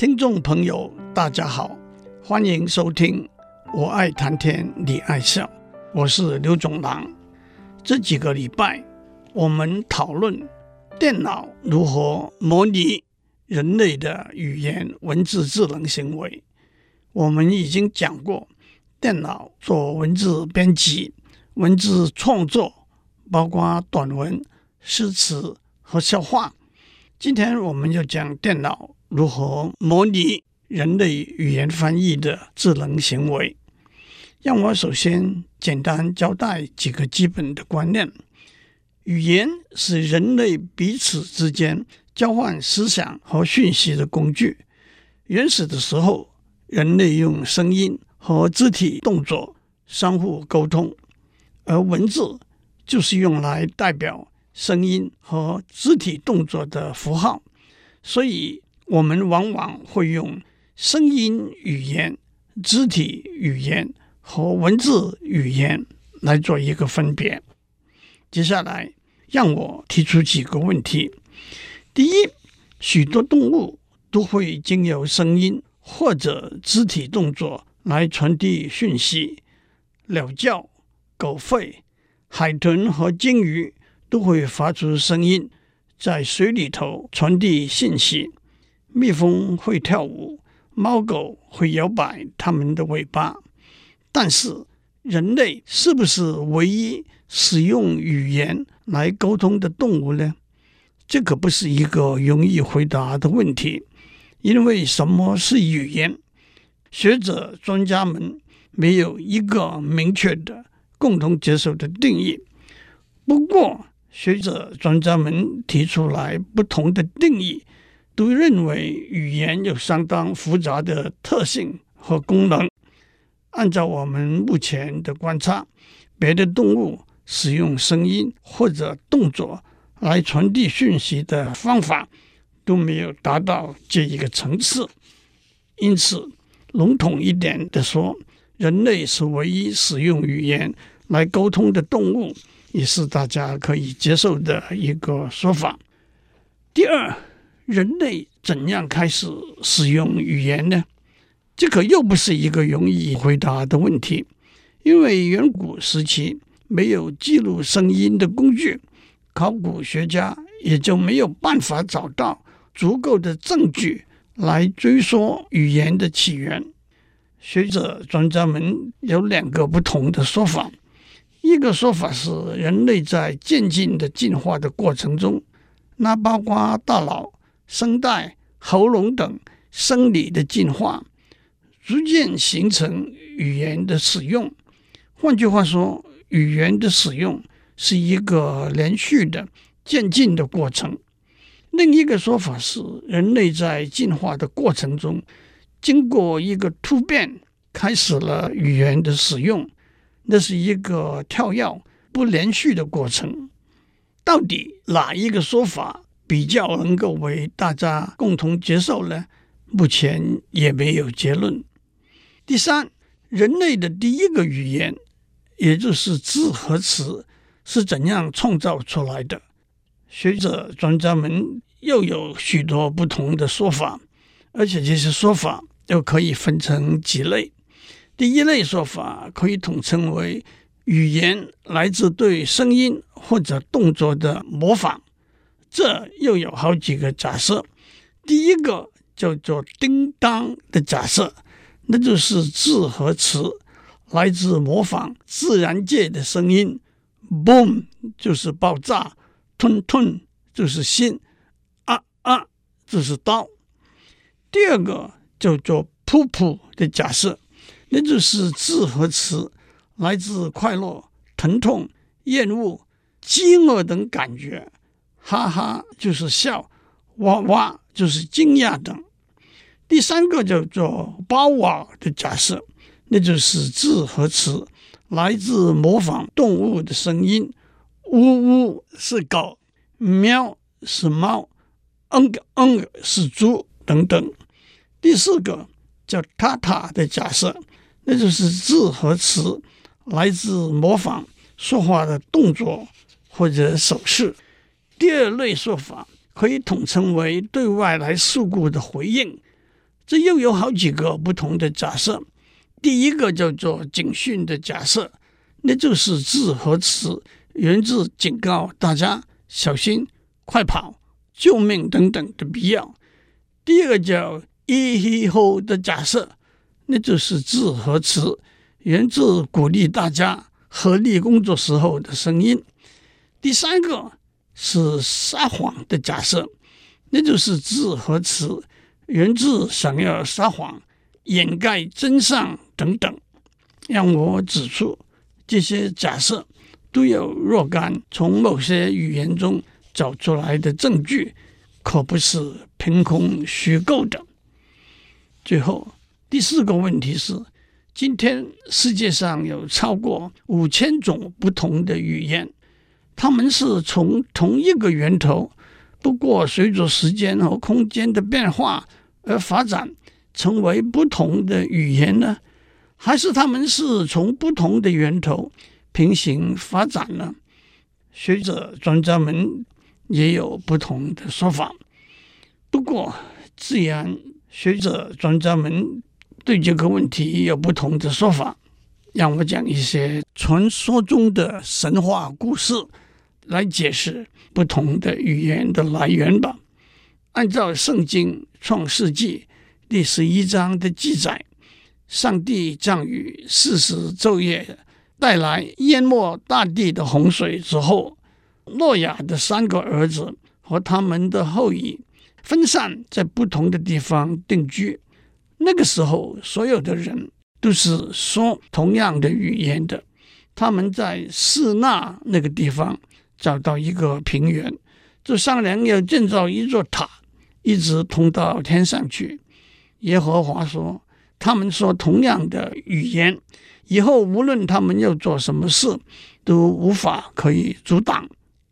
听众朋友，大家好，欢迎收听《我爱谈天，你爱笑》，我是刘总郎。这几个礼拜，我们讨论电脑如何模拟人类的语言文字智能行为。我们已经讲过，电脑做文字编辑、文字创作，包括短文、诗词和笑话。今天我们就讲电脑。如何模拟人类语言翻译的智能行为？让我首先简单交代几个基本的观念：语言是人类彼此之间交换思想和讯息的工具。原始的时候，人类用声音和肢体动作相互沟通，而文字就是用来代表声音和肢体动作的符号，所以。我们往往会用声音语言、肢体语言和文字语言来做一个分别。接下来，让我提出几个问题：第一，许多动物都会经由声音或者肢体动作来传递讯息，鸟叫、狗吠、海豚和鲸鱼都会发出声音，在水里头传递信息。蜜蜂会跳舞，猫狗会摇摆它们的尾巴，但是人类是不是唯一使用语言来沟通的动物呢？这可不是一个容易回答的问题，因为什么是语言？学者专家们没有一个明确的、共同接受的定义。不过，学者专家们提出来不同的定义。都认为语言有相当复杂的特性和功能。按照我们目前的观察，别的动物使用声音或者动作来传递讯息的方法都没有达到这一个层次。因此，笼统一点的说，人类是唯一使用语言来沟通的动物，也是大家可以接受的一个说法。第二。人类怎样开始使用语言呢？这可又不是一个容易回答的问题，因为远古时期没有记录声音的工具，考古学家也就没有办法找到足够的证据来追溯语言的起源。学者专家们有两个不同的说法，一个说法是人类在渐进的进化的过程中，那包括大脑。声带、喉咙等生理的进化，逐渐形成语言的使用。换句话说，语言的使用是一个连续的渐进的过程。另一个说法是，人类在进化的过程中，经过一个突变，开始了语言的使用。那是一个跳跃、不连续的过程。到底哪一个说法比较能够为大家共同接受呢？目前也没有结论。第三，人类的第一个语言，也就是字和词，是怎样创造出来的？学者专家们又有许多不同的说法，而且这些说法又可以分成几类。第一类说法可以统称为语言来自对声音或者动作的模仿。这又有好几个假设。第一个叫做“叮当”的假设，那就是字和词来自模仿自然界的声音，“boom” 就是爆炸，“吞吞”就是心，“啊啊”就是刀。第二个叫做“噗噗”的假设，那就是字和词来自快乐、疼痛、厌恶、饥饿等感觉。哈哈，就是笑；哇哇，就是惊讶等。第三个叫做“包哇”的假设，那就是字和词来自模仿动物的声音，“呜呜”是狗，“喵”是猫，“嗯个嗯个”是猪等等。第四个叫“塔塔”的假设，那就是字和词来自模仿说话的动作或者手势。第二类说法可以统称为对外来事故的回应，这又有好几个不同的假设。第一个叫做警讯的假设，那就是字和词源自警告大家小心、快跑、救命等等的必要。第二个叫一气候的假设，那就是字和词源自鼓励大家合力工作时候的声音。第三个是撒谎的假设，那就是字和词源自想要撒谎、掩盖真相等等。让我指出，这些假设都有若干从某些语言中找出来的证据。可不是凭空虚构的。最后，第四个问题是：今天世界上有超过五千种不同的语言，它们是从同一个源头，不过随着时间和空间的变化而发展成为不同的语言呢？还是它们是从不同的源头平行发展呢？学者专家们。也有不同的说法。不过，既然学者专家们对这个问题有不同的说法，让我讲一些传说中的神话故事来解释不同的语言的来源吧。按照《圣经创世纪》第十一章的记载，上帝降雨四十昼夜，带来淹没大地的洪水之后。诺亚的三个儿子和他们的后裔分散在不同的地方定居。那个时候，所有的人都是说同样的语言的。他们在示那那个地方找到一个平原，就商量要建造一座塔，一直通到天上去。耶和华说：“他们说同样的语言，以后无论他们要做什么事，都无法可以阻挡。”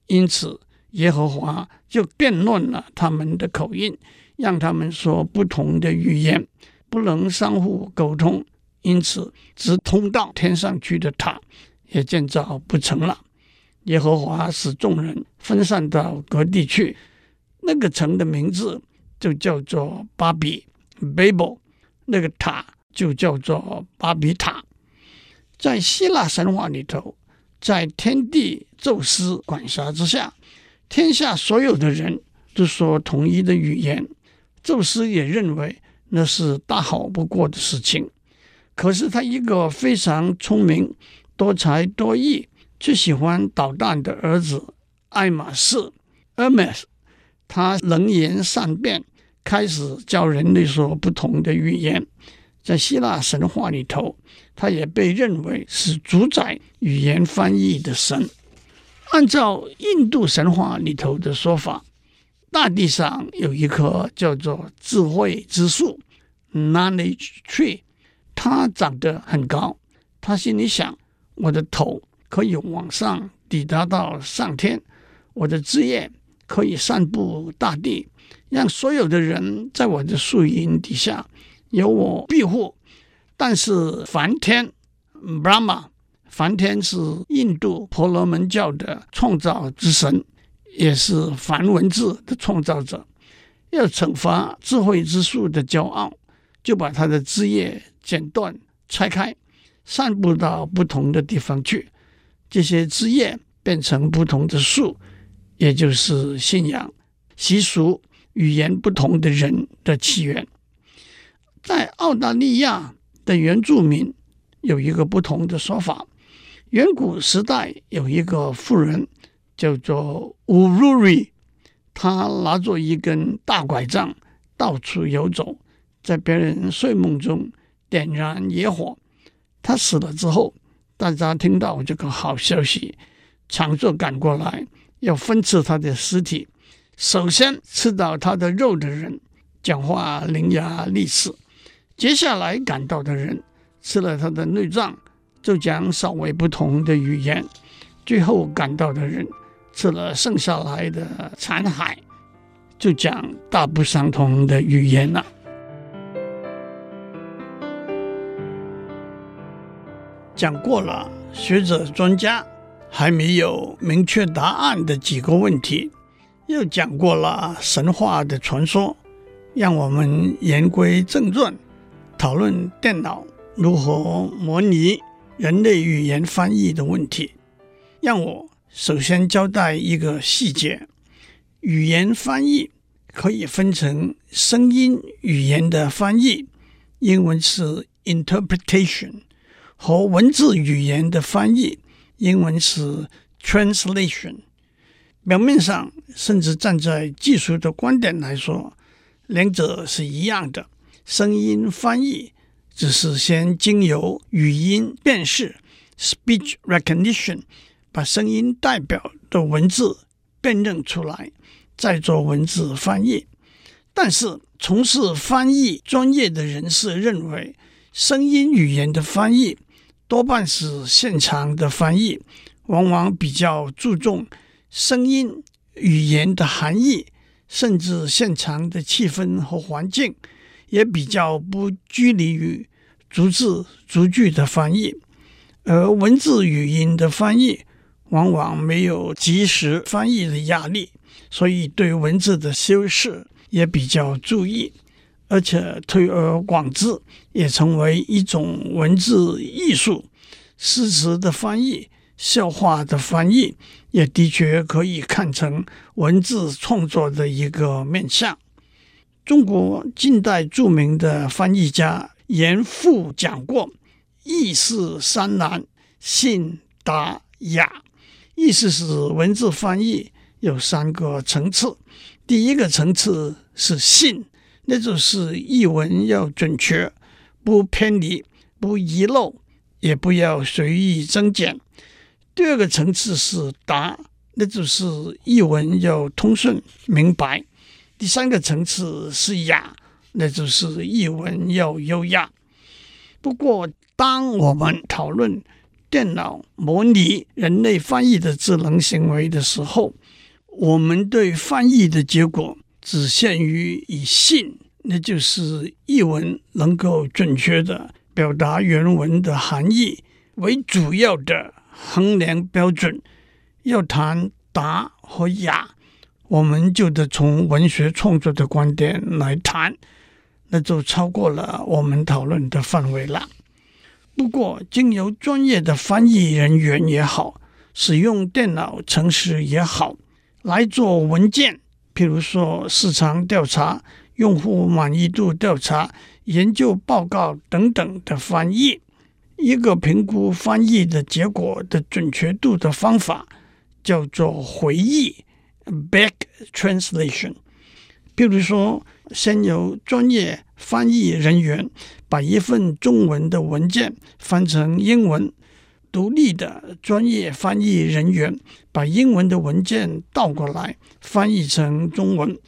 因此，耶和华就辩论了他们的口音，让他们说不同的语言，不能相互沟通。因此，直通到天上去的塔也建造不成了。耶和华使众人分散到各地去，那个城的名字就叫做巴比 （Babel），那个塔就叫做巴比塔。在希腊神话里头。在天帝宙斯管辖之下，天下所有的人都说统一的语言。宙斯也认为那是大好不过的事情。可是他一个非常聪明、多才多艺、却喜欢捣蛋的儿子爱马仕 （Hermes），他能言善辩，开始教人类说不同的语言。在希腊神话里头，他也被认为是主宰语言翻译的神。按照印度神话里头的说法，大地上有一棵叫做智慧之树 （Knowledge Tree），他长得很高。他心里想：我的头可以往上抵达到上天，我的枝叶可以散布大地，让所有的人在我的树荫底下。有我庇护，但是梵天 Brahma，梵天是印度婆罗门教的创造之神，也是梵文字的创造者。要惩罚智慧之树的骄傲，就把它的枝叶剪断、拆开，散布到不同的地方去。这些枝叶变成不同的树，也就是信仰、习俗、语言不同的人的起源。在澳大利亚的原住民有一个不同的说法。远古时代有一个妇人叫做乌鲁瑞，她拿着一根大拐杖到处游走，在别人睡梦中点燃野火。他死了之后，大家听到这个好消息，抢着赶过来要分吃他的尸体。首先吃到他的肉的人，讲话伶牙俐齿。接下来赶到的人吃了他的内脏，就讲稍微不同的语言；最后赶到的人吃了剩下来的残骸，就讲大不相同的语言了。讲过了学者专家还没有明确答案的几个问题，又讲过了神话的传说。让我们言归正传，讨论电脑如何模拟人类语言翻译的问题。让我首先交代一个细节：语言翻译可以分成声音语言的翻译，英文是 interpretation，和文字语言的翻译，英文是 translation。表面上，甚至站在技术的观点来说，两者是一样的。声音翻译只是先经由语音辨识 （speech recognition） 把声音代表的文字辨认出来，再做文字翻译。但是，从事翻译专业的人士认为，声音语言的翻译多半是现场的翻译，往往比较注重。声音语言的含义，甚至现场的气氛和环境，也比较不拘泥于逐字逐句的翻译，而文字语音的翻译往往没有即时翻译的压力，所以对文字的修饰也比较注意，而且推而广之，也成为一种文字艺术，诗词的翻译。笑话的翻译也的确可以看成文字创作的一个面向。中国近代著名的翻译家严复讲过：“译是三难，信、达、雅。”意思是文字翻译有三个层次。第一个层次是信，那就是译文要准确，不偏离，不遗漏，也不要随意增减。第二个层次是达，那就是译文要通顺明白；第三个层次是雅，那就是译文要优雅。不过，当我们讨论电脑模拟人类翻译的智能行为的时候，我们对翻译的结果只限于以信，那就是译文能够准确地表达原文的含义为主要的。衡量标准要谈达和雅，我们就得从文学创作的观点来谈，那就超过了我们讨论的范围了。不过，经由专业的翻译人员也好，使用电脑程式也好，来做文件，譬如说市场调查、用户满意度调查、研究报告等等的翻译。一个评估翻译的结果的准确度的方法叫做回译 （back translation）。比如说，先由专业翻译人员把一份中文的文件翻成英文，独立的专业翻译人员把英文的文件倒过来翻译成中文，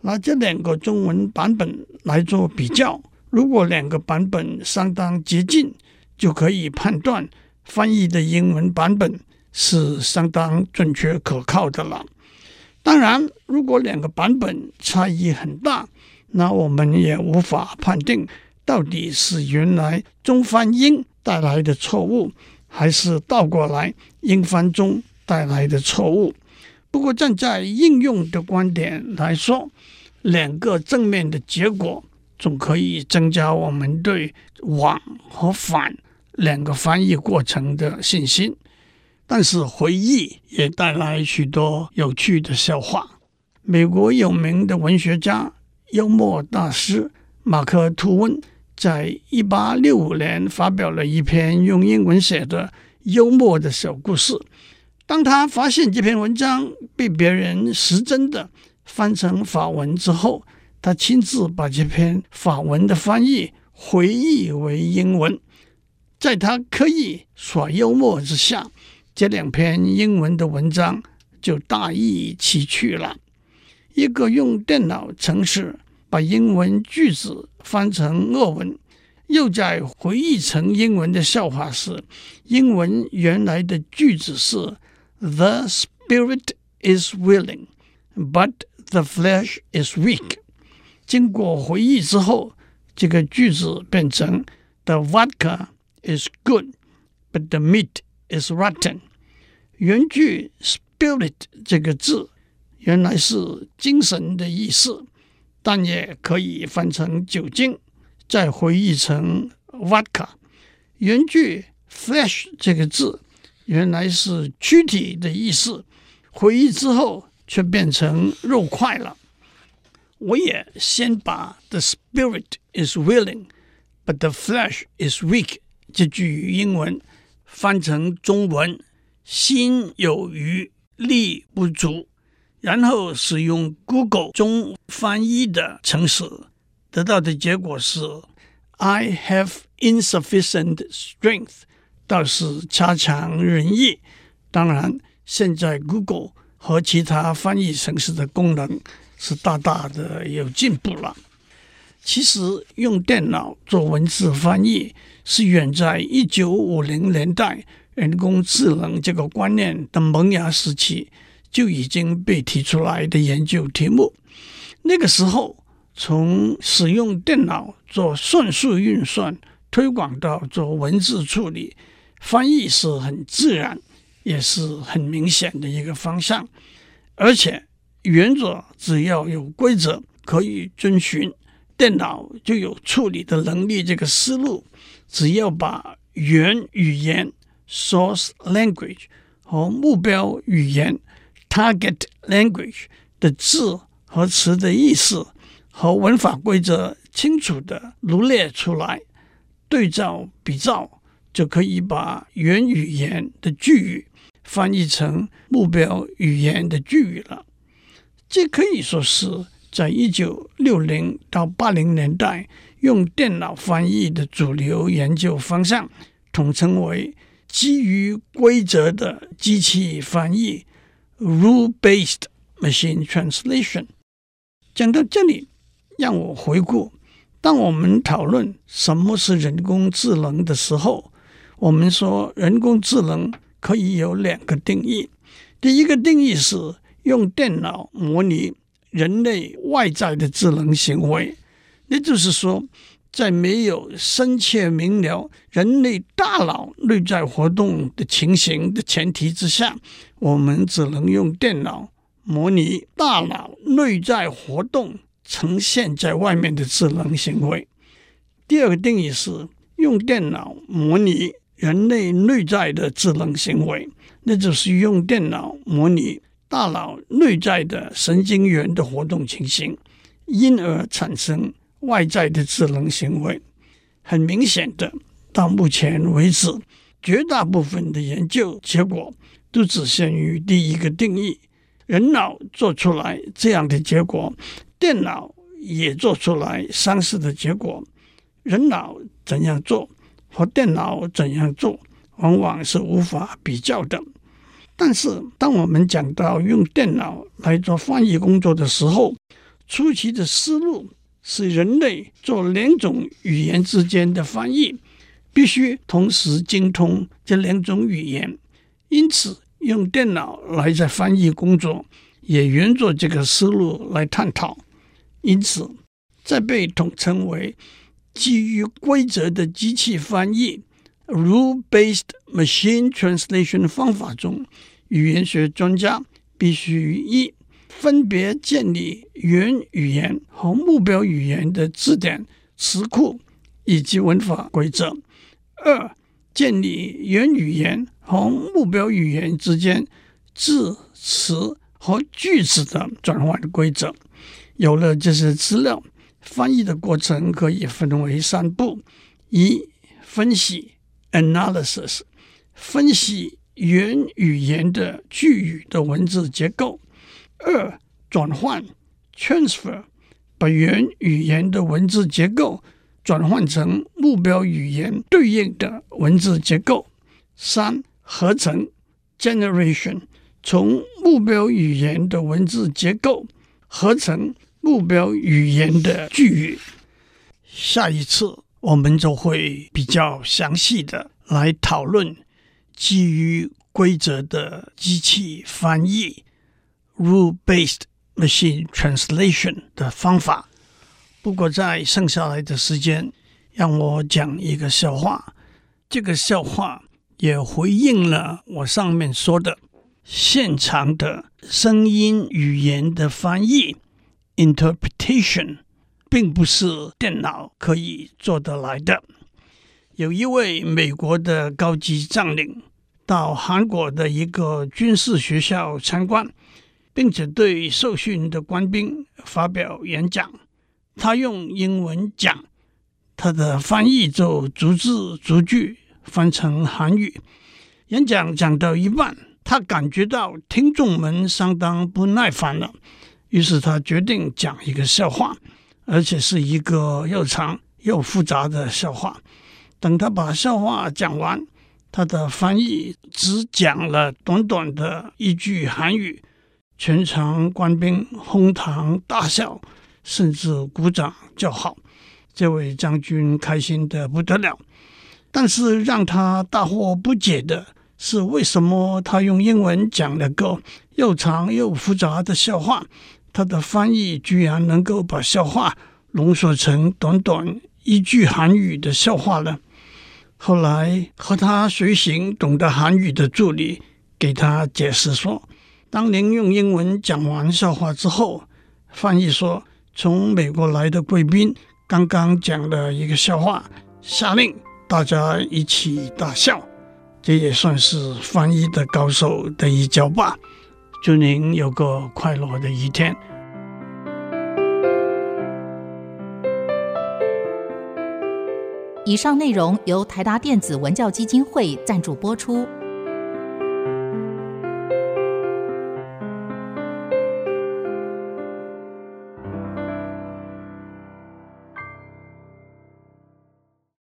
拿这两个中文版本来做比较。如果两个版本相当接近，就可以判断翻译的英文版本是相当准确可靠的了。当然，如果两个版本差异很大，那我们也无法判定到底是原来中翻英带来的错误，还是倒过来英翻中带来的错误。不过，站在应用的观点来说，两个正面的结果总可以增加我们对往和返。两个翻译过程的信心，但是回忆也带来许多有趣的笑话。美国有名的文学家、幽默大师马克·吐温在一八六五年发表了一篇用英文写的幽默的小故事。当他发现这篇文章被别人失真的翻成法文之后，他亲自把这篇法文的翻译回译为英文。在他刻意耍幽默之下，这两篇英文的文章就大异其趣了。一个用电脑程式把英文句子翻成俄文，又再回忆成英文的笑话是：英文原来的句子是 “The spirit is willing, but the flesh is weak”。经过回忆之后，这个句子变成 “The vodka”。is good, but the meat is rotten。原句 spirit 这个字原来是精神的意思，但也可以翻成酒精，再回忆成 vodka。原句 “flesh” 这个字原来是躯体的意思，回忆之后却变成肉块了。我也先把 “the spirit is willing, but the flesh is weak” 这句英文翻成中文“心有余力不足”，然后使用 Google 中翻译的程式，得到的结果是 “I have insufficient strength”，倒是差强人意。当然，现在 Google 和其他翻译程式的功能。是大大的有进步了。其实用电脑做文字翻译是远在一九五零年代人工智能这个观念的萌芽时期就已经被提出来的研究题目。那个时候，从使用电脑做算术运算推广到做文字处理，翻译是很自然，也是很明显的一个方向，而且。原则只要有规则可以遵循，电脑就有处理的能力。这个思路，只要把原语言 （source language） 和目标语言 （target language） 的字和词的意思和文法规则清楚地罗列出来，对照比照，就可以把原语言的句语翻译成目标语言的句语了。这可以说是在一九六零到八零年代用电脑翻译的主流研究方向，统称为基于规则的机器翻译 （rule-based machine translation）。讲到这里，让我回顾：当我们讨论什么是人工智能的时候，我们说人工智能可以有两个定义。第一个定义是，用电脑模拟人类外在的智能行为，也就是说，在没有深切明了人类大脑内在活动的情形的前提之下，我们只能用电脑模拟大脑内在活动呈现在外面的智能行为。第二个定义是用电脑模拟人类内在的智能行为，那就是用电脑模拟。大脑内在的神经元的活动情形，因而产生外在的智能行为。很明显的，到目前为止，绝大部分的研究结果都只限于第一个定义。人脑做出来这样的结果，电脑也做出来相似的结果。人脑怎样做和电脑怎样做，往往是无法比较的。但是，当我们讲到用电脑来做翻译工作的时候，初期的思路是人类做两种语言之间的翻译，必须同时精通这两种语言。因此，用电脑来在翻译工作，也沿着这个思路来探讨。因此，在被统称为基于规则的机器翻译 （rule-based machine translation） 方法中，语言学专家必须一分别建立原语言和目标语言的字典、词库以及文法规则；二建立原语言和目标语言之间字、词和句子的转换规则。有了这些资料，翻译的过程可以分为三步：一、分析 （analysis），分析。原语言的句语的文字结构；二、转换 （transfer），把原语言的文字结构转换成目标语言对应的文字结构；三、合成 （generation），从目标语言的文字结构合成目标语言的句语。下一次我们就会比较详细的来讨论。基于规则的机器翻译 （rule-based machine translation） 的方法。不过，在剩下来的时间，让我讲一个笑话。这个笑话也回应了我上面说的：现场的声音语言的翻译 interpretation，并不是电脑可以做得来的。有一位美国的高级将领到韩国的一个军事学校参观，并且对受训的官兵发表演讲。他用英文讲，他的翻译就逐字逐句翻成韩语。演讲讲到一半，他感觉到听众们相当不耐烦了，于是他决定讲一个笑话，而且是一个又长又复杂的笑话。等他把笑话讲完，他的翻译只讲了短短的一句韩语，全场官兵哄堂大笑，甚至鼓掌叫好。这位将军开心得不得了。但是让他大惑不解的是，为什么他用英文讲了个又长又复杂的笑话，他的翻译居然能够把笑话浓缩成短短一句韩语的笑话呢？后来和他随行懂得韩语的助理给他解释说：“当您用英文讲完笑话之后，翻译说从美国来的贵宾刚刚讲了一个笑话，下令大家一起大笑。这也算是翻译的高手的一招吧。祝您有个快乐的一天。”以上内容由台达电子文教基金会赞助播出。